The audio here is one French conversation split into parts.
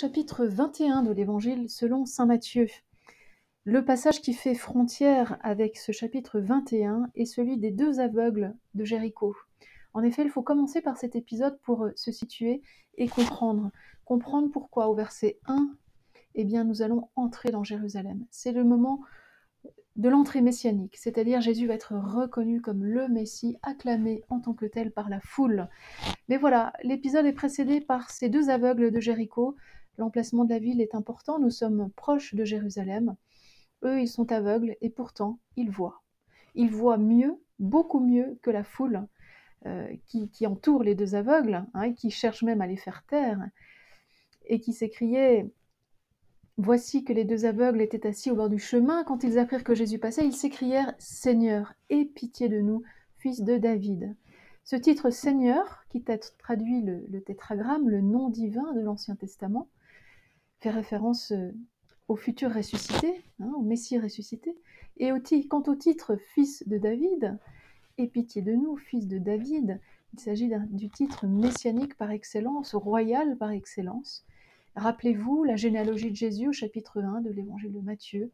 Chapitre 21 de l'Évangile selon Saint Matthieu. Le passage qui fait frontière avec ce chapitre 21 est celui des deux aveugles de Jéricho. En effet, il faut commencer par cet épisode pour euh, se situer et comprendre. Comprendre pourquoi au verset 1, eh bien, nous allons entrer dans Jérusalem. C'est le moment de l'entrée messianique, c'est-à-dire Jésus va être reconnu comme le Messie, acclamé en tant que tel par la foule. Mais voilà, l'épisode est précédé par ces deux aveugles de Jéricho. L'emplacement de la ville est important, nous sommes proches de Jérusalem. Eux, ils sont aveugles et pourtant, ils voient. Ils voient mieux, beaucoup mieux que la foule euh, qui, entoure les deux aveugles, hein, et qui cherche même à les faire taire, et qui s'écriait Voici que les deux aveugles étaient assis au bord du chemin. Quand ils apprirent que Jésus passait, ils s'écrièrent Seigneur, aie pitié de nous, fils de David. Ce titre Seigneur, qui traduit le, tétragramme, le nom divin de l'Ancien Testament, fait référence euh, au futur ressuscité, hein, au Messie ressuscité. Et quant au titre Fils de David, Aie pitié de nous, fils de David, il s'agit du titre messianique par excellence, royal par excellence. Rappelez-vous la généalogie de Jésus au chapitre 1 de l'évangile de Matthieu.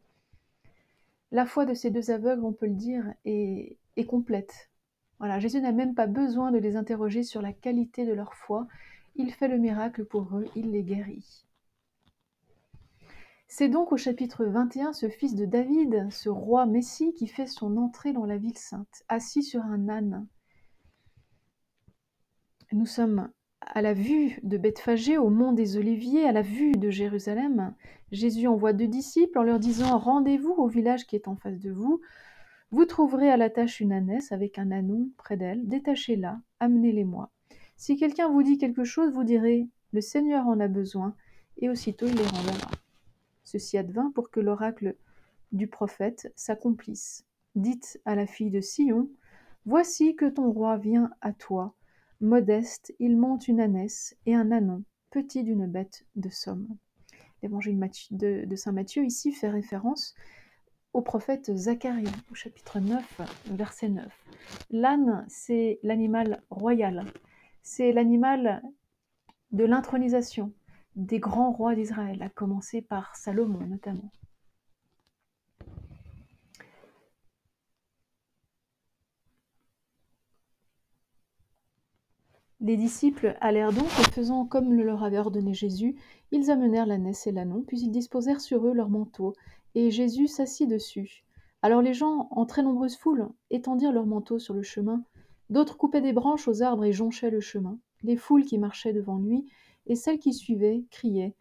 La foi de ces deux aveugles, on peut le dire, est, est complète. Voilà, Jésus n'a même pas besoin de les interroger sur la qualité de leur foi. Il fait le miracle pour eux, il les guérit. C'est donc au chapitre 21 ce fils de David, ce roi Messie, qui fait son entrée dans la ville sainte, assis sur un âne. Nous sommes à la vue de Bethphagée, au mont des Oliviers, à la vue de Jérusalem, Jésus envoie deux disciples en leur disant Rendez-vous au village qui est en face de vous. Vous trouverez à la tâche une ânesse avec un anon près d'elle. Détachez-la, amenez-les-moi. Si quelqu'un vous dit quelque chose, vous direz Le Seigneur en a besoin, et aussitôt il les renverra. Ceci advint pour que l'oracle du prophète s'accomplisse. Dites à la fille de Sion Voici que ton roi vient à toi Modeste, il monte une ânesse et un ânon, petit d'une bête de somme. L'évangile de, saint Matthieu ici fait référence au prophète Zacharie, au chapitre 9, verset 9. L'âne, c'est l'animal royal, c'est l'animal de l'intronisation des grands rois d'Israël, à commencer par Salomon notamment. Les disciples allèrent donc, et faisant comme le leur avait ordonné Jésus, ils amenèrent l'ânesse et l'ânon, puis ils disposèrent sur eux leurs manteaux, et Jésus s'assit dessus. Alors les gens, en très nombreuses foules, étendirent leurs manteaux sur le chemin, d'autres coupaient des branches aux arbres et jonchaient le chemin. Les foules qui marchaient devant lui, et celles qui suivaient, criaient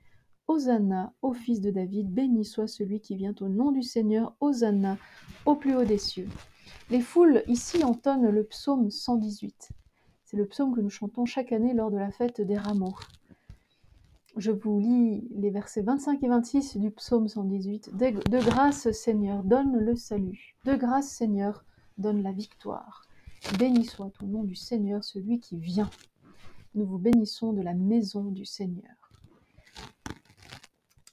Hosanna au fils de David, béni soit celui qui vient au nom du Seigneur, Hosanna au plus haut des cieux. Les foules ici entonnent le psaume 118. C'est le psaume que nous chantons chaque année lors de la fête des rameaux. Je vous lis les versets 25 et 26 du psaume 118. De grâce, Seigneur, donne le salut. De grâce, Seigneur, donne la victoire. Béni soit au nom du Seigneur, celui qui vient. Nous vous bénissons de la maison du Seigneur.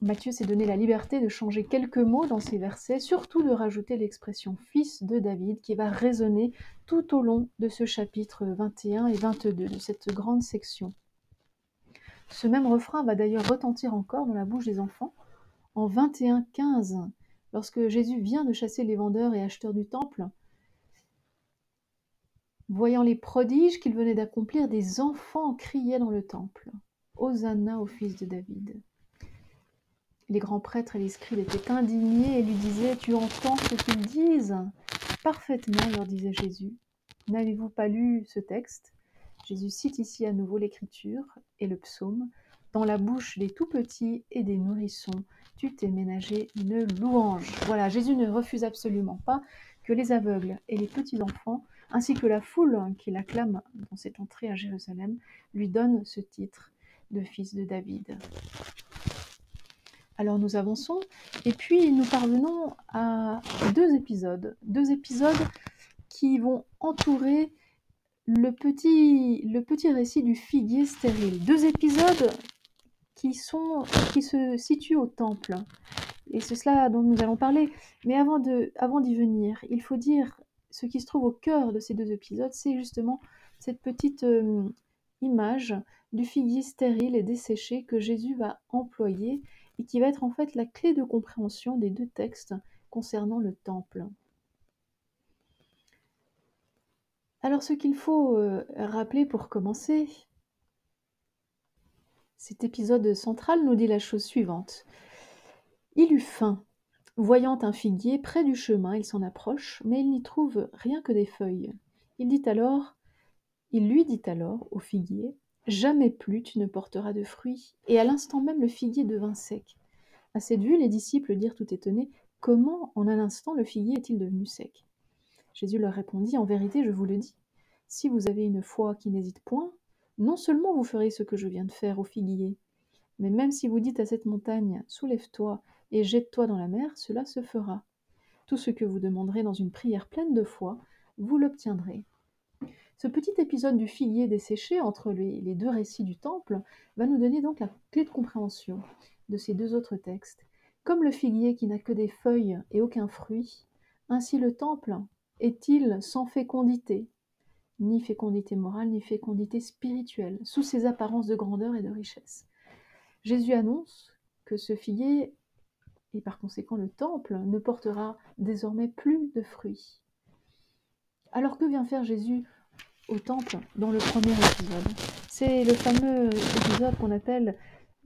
Matthieu s'est donné la liberté de changer quelques mots dans ces versets, surtout de rajouter l'expression fils de David qui va résonner tout au long de ce chapitre 21 et 22 de cette grande section. Ce même refrain va d'ailleurs retentir encore dans la bouche des enfants en 21-15, lorsque Jésus vient de chasser les vendeurs et acheteurs du temple. Voyant les prodiges qu'il venait d'accomplir, des enfants criaient dans le temple. Hosanna au fils de David. Les grands prêtres et les scribes étaient indignés et lui disaient Tu entends ce qu'ils disent? Parfaitement, leur disait Jésus. N'avez-vous pas lu ce texte? Jésus cite ici à nouveau l'écriture et le psaume. Dans la bouche des tout petits et des nourrissons, tu t'es ménagé une louange. Voilà, Jésus ne refuse absolument pas que les aveugles et les petits enfants, ainsi que la foule qui l'acclame dans cette entrée à Jérusalem, lui donnent ce titre de fils de David. Alors nous avançons et puis nous parvenons à deux épisodes, deux épisodes qui vont entourer le petit, le petit récit du figuier stérile. Deux épisodes qui, sont, qui se situent au temple. Et c'est cela dont nous allons parler. Mais avant d'y avant venir, il faut dire ce qui se trouve au cœur de ces deux épisodes, c'est justement cette petite euh, image du figuier stérile et desséché que Jésus va employer et qui va être en fait la clé de compréhension des deux textes concernant le temple. Alors ce qu'il faut euh, rappeler pour commencer, cet épisode central nous dit la chose suivante. Il eut faim. Voyant un figuier près du chemin, il s'en approche, mais il n'y trouve rien que des feuilles. Il dit alors, il lui dit alors au figuier, Jamais plus tu ne porteras de fruits. Et à l'instant même le figuier devint sec. À cette vue, les disciples dirent tout étonnés, Comment en un instant le figuier est-il devenu sec? Jésus leur répondit, En vérité, je vous le dis, si vous avez une foi qui n'hésite point, non seulement vous ferez ce que je viens de faire au figuier, mais même si vous dites à cette montagne, Soulève-toi et jette-toi dans la mer, cela se fera. Tout ce que vous demanderez dans une prière pleine de foi, vous l'obtiendrez. Ce petit épisode du figuier desséché entre les, deux récits du temple va nous donner donc la clé de compréhension de ces deux autres textes. Comme le figuier qui n'a que des feuilles et aucun fruit, ainsi le temple est-il sans fécondité, ni fécondité morale, ni fécondité spirituelle, sous ses apparences de grandeur et de richesse. Jésus annonce que ce figuier, et par conséquent le temple, ne portera désormais plus de fruits. Alors que vient faire Jésus au temple dans le premier épisode? C'est le fameux épisode qu'on appelle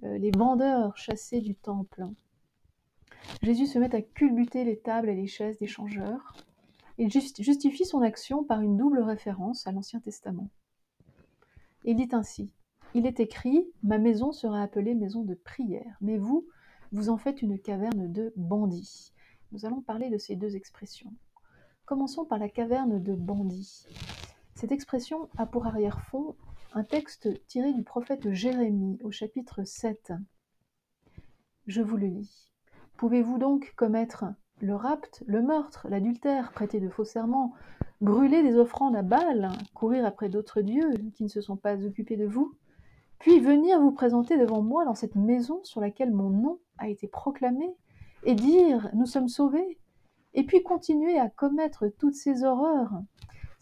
euh, les vendeurs chassés du temple. Jésus se met à culbuter les tables et les chaises des changeurs. Il justifie son action par une double référence à l'Ancien Testament. Il dit ainsi Il est écrit Ma maison sera appelée maison de prière, mais vous, vous en faites une caverne de bandits. Nous allons parler de ces deux expressions. Commençons par la caverne de bandits. Cette expression a pour arrière-fond un texte tiré du prophète Jérémie au chapitre 7. Je vous le lis. Pouvez-vous donc commettre le rapt, le meurtre, l'adultère, prêter de faux serments, brûler des offrandes à Baal, courir après d'autres dieux qui ne se sont pas occupés de vous, puis venir vous présenter devant moi dans cette maison sur laquelle mon nom a été proclamé, et dire Nous sommes sauvés, et puis continuer à commettre toutes ces horreurs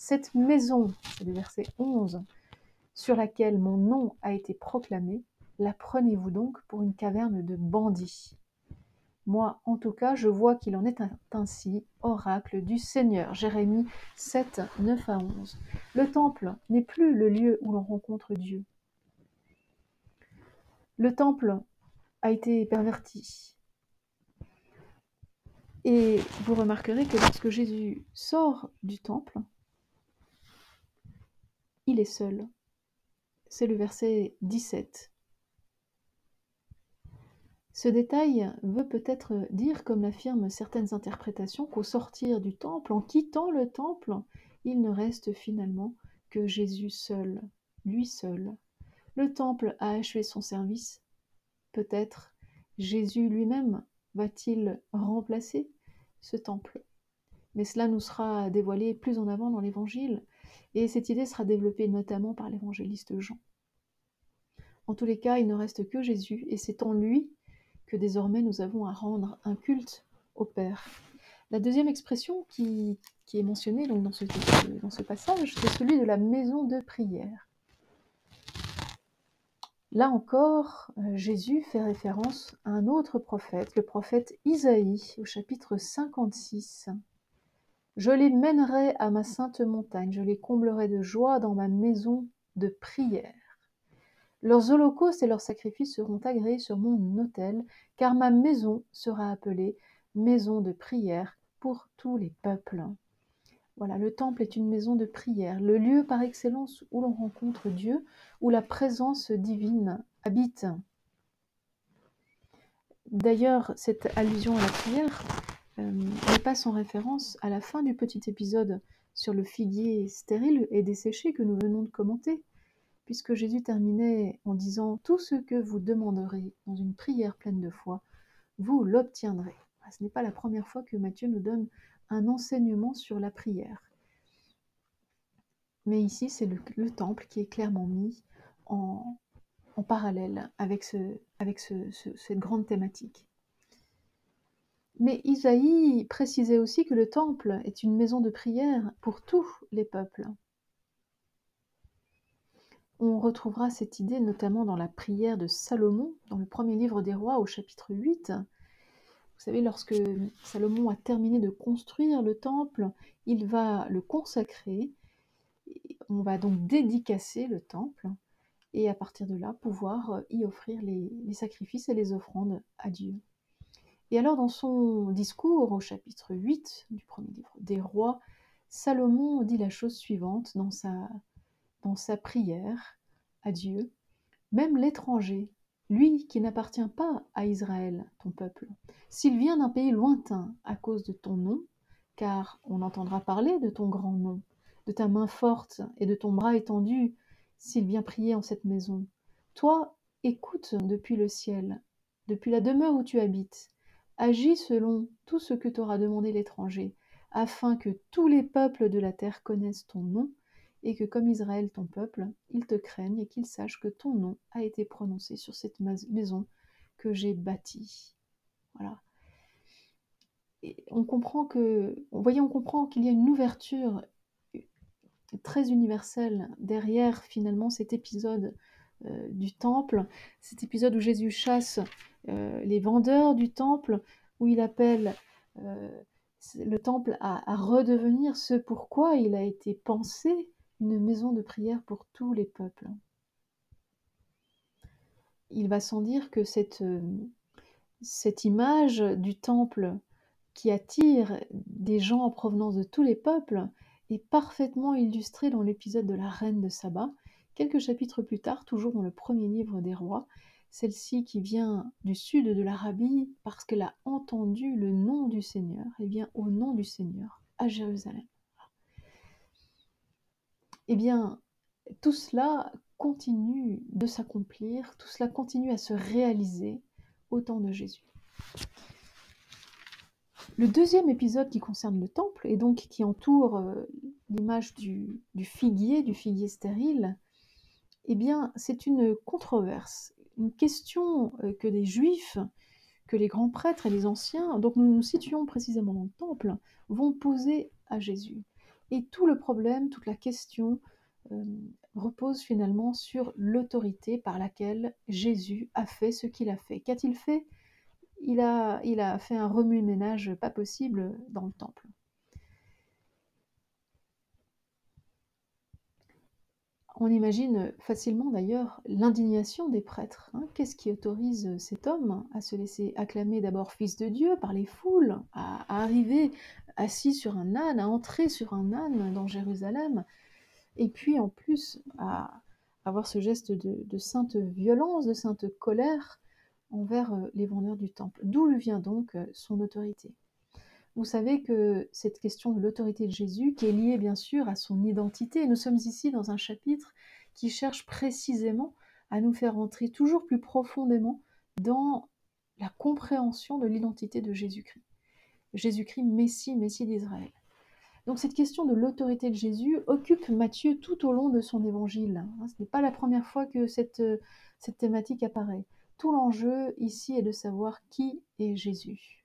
cette maison, c'est le verset 11, sur laquelle mon nom a été proclamé, la prenez-vous donc pour une caverne de bandits Moi, en tout cas, je vois qu'il en est ainsi, oracle du Seigneur. Jérémie 7, 9 à 11. Le temple n'est plus le lieu où l'on rencontre Dieu. Le temple a été perverti. Et vous remarquerez que lorsque Jésus sort du temple, il est seul. C'est le verset 17. Ce détail veut peut-être dire, comme l'affirment certaines interprétations, qu'au sortir du temple, en quittant le temple, il ne reste finalement que Jésus seul, lui seul. Le temple a achevé son service. Peut-être Jésus lui-même va-t-il remplacer ce temple Mais cela nous sera dévoilé plus en avant dans l'Évangile, et cette idée sera développée notamment par l'évangéliste Jean. En tous les cas, il ne reste que Jésus, et c'est en lui que désormais nous avons à rendre un culte au Père. La deuxième expression qui, est mentionnée dans, ce, dans ce passage, c'est celui de la maison de prière. Là encore, euh, Jésus fait référence à un autre prophète, le prophète Isaïe, au chapitre 56. Je les mènerai à ma sainte montagne, je les comblerai de joie dans ma maison de prière. Leurs holocaustes et leurs sacrifices seront agréés sur mon autel, car ma maison sera appelée maison de prière pour tous les peuples. Le temple est une maison de prière, le lieu par excellence où l'on rencontre Dieu, où la présence divine habite. D'ailleurs, cette allusion à la prière euh, n'est pas sans référence à la fin du petit épisode sur le figuier stérile et desséché que nous venons de commenter, puisque Jésus terminait en disant Tout ce que vous demanderez dans une prière pleine de foi, vous l'obtiendrez. Ce n'est pas la première fois que Matthieu nous donne un enseignement sur la prière. Mais ici, c'est le, temple qui est clairement mis en, parallèle avec, cette grande thématique. Mais Isaïe précisait aussi que le temple est une maison de prière pour tous les peuples. On retrouvera cette idée notamment dans la prière de Salomon, dans le premier livre des rois au chapitre 8. Vous savez, lorsque Salomon a terminé de construire le temple, il va le consacrer. On va donc dédicacer le temple et à partir de là pouvoir y offrir les, les sacrifices et les offrandes à Dieu. Et alors dans son discours au chapitre 8 du premier livre des rois, Salomon dit la chose suivante dans sa, dans sa prière à Dieu. Même l'étranger, lui qui n'appartient pas à Israël, ton peuple, s'il vient d'un pays lointain à cause de ton nom, car on entendra parler de ton grand nom, de ta main forte et de ton bras étendu, s'il vient prier en cette maison. Toi, écoute depuis le ciel, depuis la demeure où tu habites, Agis selon tout ce que t'aura demandé l'étranger, afin que tous les peuples de la terre connaissent ton nom, et que comme Israël ton peuple, ils te craignent et qu'ils sachent que ton nom a été prononcé sur cette maison que j'ai bâtie. Voilà. On comprend on comprend qu'il y a une ouverture très universelle derrière finalement cet épisode euh, du temple, cet épisode où Jésus chasse euh, les vendeurs du temple, où il appelle euh, le temple à, redevenir ce pourquoi il a été pensé, une maison de prière pour tous les peuples. Il va sans dire que cette, cette image du temple qui attire des gens en provenance de tous les peuples est parfaitement illustrée dans l'épisode de la reine de Saba, quelques chapitres plus tard, toujours dans le premier livre des rois, celle-ci qui vient du sud de l'Arabie parce qu'elle a entendu le nom du Seigneur, et vient au nom du Seigneur à Jérusalem. Eh bien, tout cela continue de s'accomplir, tout cela continue à se réaliser au temps de Jésus. Le deuxième épisode qui concerne le temple et donc qui entoure euh, l'image du, figuier, du figuier stérile, eh bien, c'est une controverse une question euh, que les juifs, que les grands prêtres et les anciens, donc nous nous situons précisément dans le temple, vont poser à Jésus. Et tout le problème, toute la question euh, repose finalement sur l'autorité par laquelle Jésus a fait ce qu'il a fait. Qu'a-t-il fait? Il a, il a fait un remue-ménage pas possible dans le temple. On imagine facilement d'ailleurs l'indignation des prêtres. Hein. Qu'est-ce qui autorise cet homme à se laisser acclamer d'abord fils de Dieu par les foules, à, arriver assis sur un âne, à entrer sur un âne dans Jérusalem, et puis en plus à avoir ce geste de, sainte violence, de sainte colère envers euh, les vendeurs du temple. D'où lui vient donc euh, son autorité? Vous savez que cette question de l'autorité de Jésus, qui est liée bien sûr à son identité, nous sommes ici dans un chapitre qui cherche précisément à nous faire entrer toujours plus profondément dans la compréhension de l'identité de Jésus-Christ. Jésus-Christ, Messie, Messie d'Israël. Donc cette question de l'autorité de Jésus occupe Matthieu tout au long de son évangile. Hein, ce n'est pas la première fois que cette, cette thématique apparaît. Tout l'enjeu ici est de savoir qui est Jésus.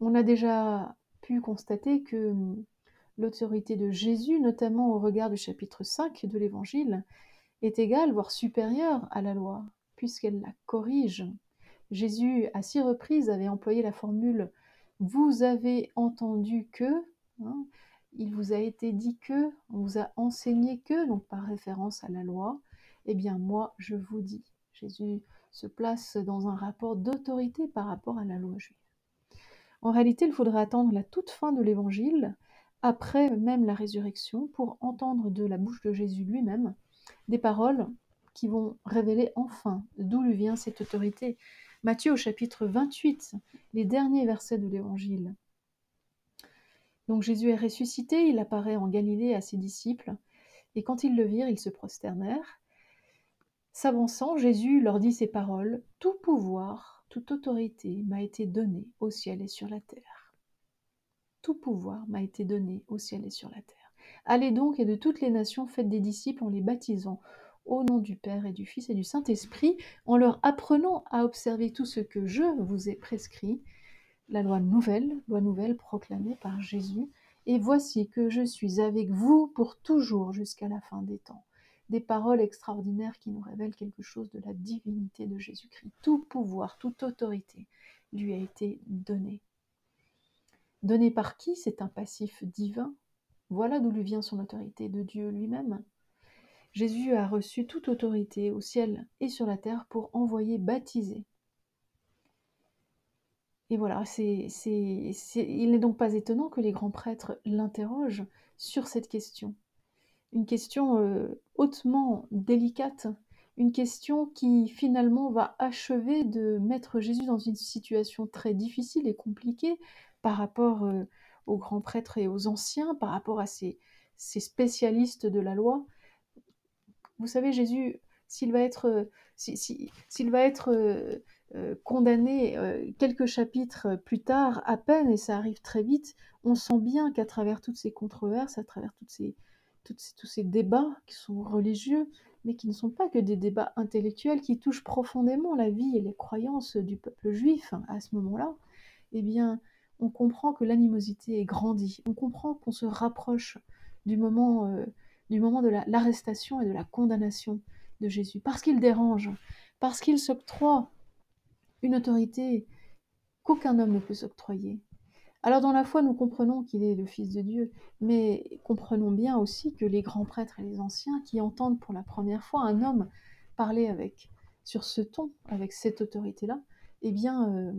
On a déjà pu constater que hum, l'autorité de Jésus, notamment au regard du chapitre 5 de l'Évangile, est égale, voire supérieure à la loi, puisqu'elle la corrige. Jésus, à six reprises, avait employé la formule Vous avez entendu que, hein, il vous a été dit que, on vous a enseigné que, donc par référence à la loi, eh bien moi je vous dis. Jésus se place dans un rapport d'autorité par rapport à la loi juive. En réalité, il faudrait attendre la toute fin de l'évangile, après même la résurrection, pour entendre de la bouche de Jésus lui-même des paroles qui vont révéler enfin d'où lui vient cette autorité. Matthieu au chapitre 28, les derniers versets de l'évangile. Donc Jésus est ressuscité, il apparaît en Galilée à ses disciples, et quand ils le virent, ils se prosternèrent. S'avançant, Jésus leur dit ces paroles, Tout pouvoir toute autorité m'a été donnée au ciel et sur la terre. Tout pouvoir m'a été donné au ciel et sur la terre. Allez donc et de toutes les nations faites des disciples en les baptisant au nom du Père et du Fils et du Saint-Esprit, en leur apprenant à observer tout ce que je vous ai prescrit, la loi nouvelle, loi nouvelle proclamée par Jésus, et voici que je suis avec vous pour toujours jusqu'à la fin des temps. des paroles extraordinaires qui nous révèlent quelque chose de la divinité de Jésus-Christ. Tout pouvoir, toute autorité lui a été donné. Donné par qui? C'est un passif divin. Voilà d'où lui vient son autorité, de Dieu lui-même. Jésus a reçu toute autorité au ciel et sur la terre pour envoyer baptiser. Et voilà, c'est, il n'est donc pas étonnant que les grands prêtres l'interrogent sur cette question. Une question euh, hautement délicate, une question qui finalement va achever de mettre Jésus dans une situation très difficile et compliquée par rapport euh, aux grands prêtres et aux anciens, par rapport à ces, spécialistes de la loi. Vous savez, Jésus, s'il va être, euh, va être condamné quelques chapitres plus tard, à peine, et ça arrive très vite, on sent bien qu'à travers toutes ces controverses, à travers toutes ces, tous ces débats qui sont religieux, mais qui ne sont pas que des débats intellectuels qui touchent profondément la vie et les croyances du peuple juif hein, à ce moment-là, eh bien, on comprend que l'animosité est grandie. On comprend qu'on se rapproche du moment, euh, du moment de l'arrestation et de la condamnation de Jésus, parce qu'il dérange, parce qu'il s'octroie une autorité qu'aucun homme ne peut s'octroyer, alors dans la foi, nous comprenons qu'il est le Fils de Dieu, mais comprenons bien aussi que les grands prêtres et les anciens qui entendent pour la première fois un homme parler avec sur ce ton, avec cette autorité-là, eh bien, euh,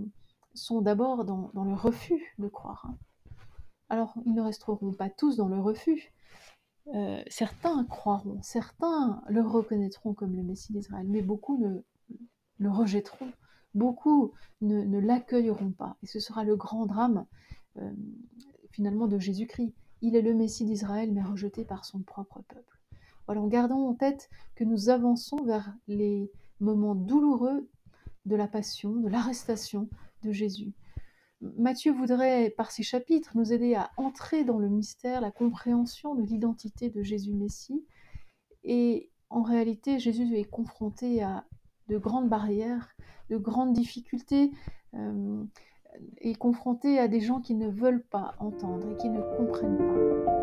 sont d'abord dans, le refus de croire. Alors, ils ne resteront pas tous dans le refus. Euh, certains croiront, certains le reconnaîtront comme le Messie d'Israël, mais beaucoup ne, le rejetteront, beaucoup ne l'accueilleront pas. Et ce sera le grand drame euh, finalement de Jésus-Christ. Il est le Messie d'Israël, mais rejeté par son propre peuple. Voilà, en gardant en tête que nous avançons vers les moments douloureux de la passion, de l'arrestation de Jésus. Matthieu voudrait, par ces chapitres, nous aider à entrer dans le mystère, la compréhension de l'identité de Jésus Messie. Et en réalité, Jésus est confronté à de grandes barrières, de grandes difficultés. Euh, est confronté à des gens qui ne veulent pas entendre et qui ne comprennent pas.